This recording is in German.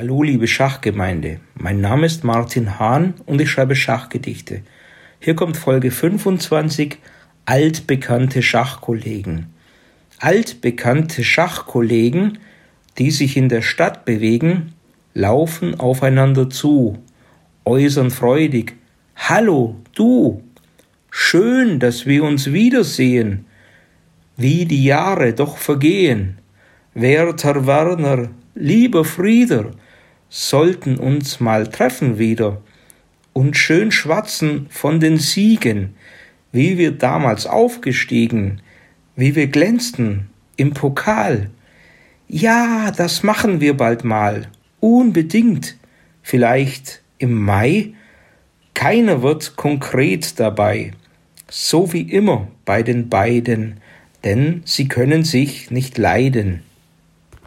Hallo liebe Schachgemeinde, mein Name ist Martin Hahn und ich schreibe Schachgedichte. Hier kommt Folge 25 Altbekannte Schachkollegen. Altbekannte Schachkollegen, die sich in der Stadt bewegen, laufen aufeinander zu, äußern freudig Hallo, du. Schön, dass wir uns wiedersehen. Wie die Jahre doch vergehen. Werter Werner, lieber Frieder, sollten uns mal treffen wieder und schön schwatzen von den Siegen, wie wir damals aufgestiegen, wie wir glänzten im Pokal. Ja, das machen wir bald mal, unbedingt, vielleicht im Mai. Keiner wird konkret dabei, so wie immer bei den beiden, denn sie können sich nicht leiden.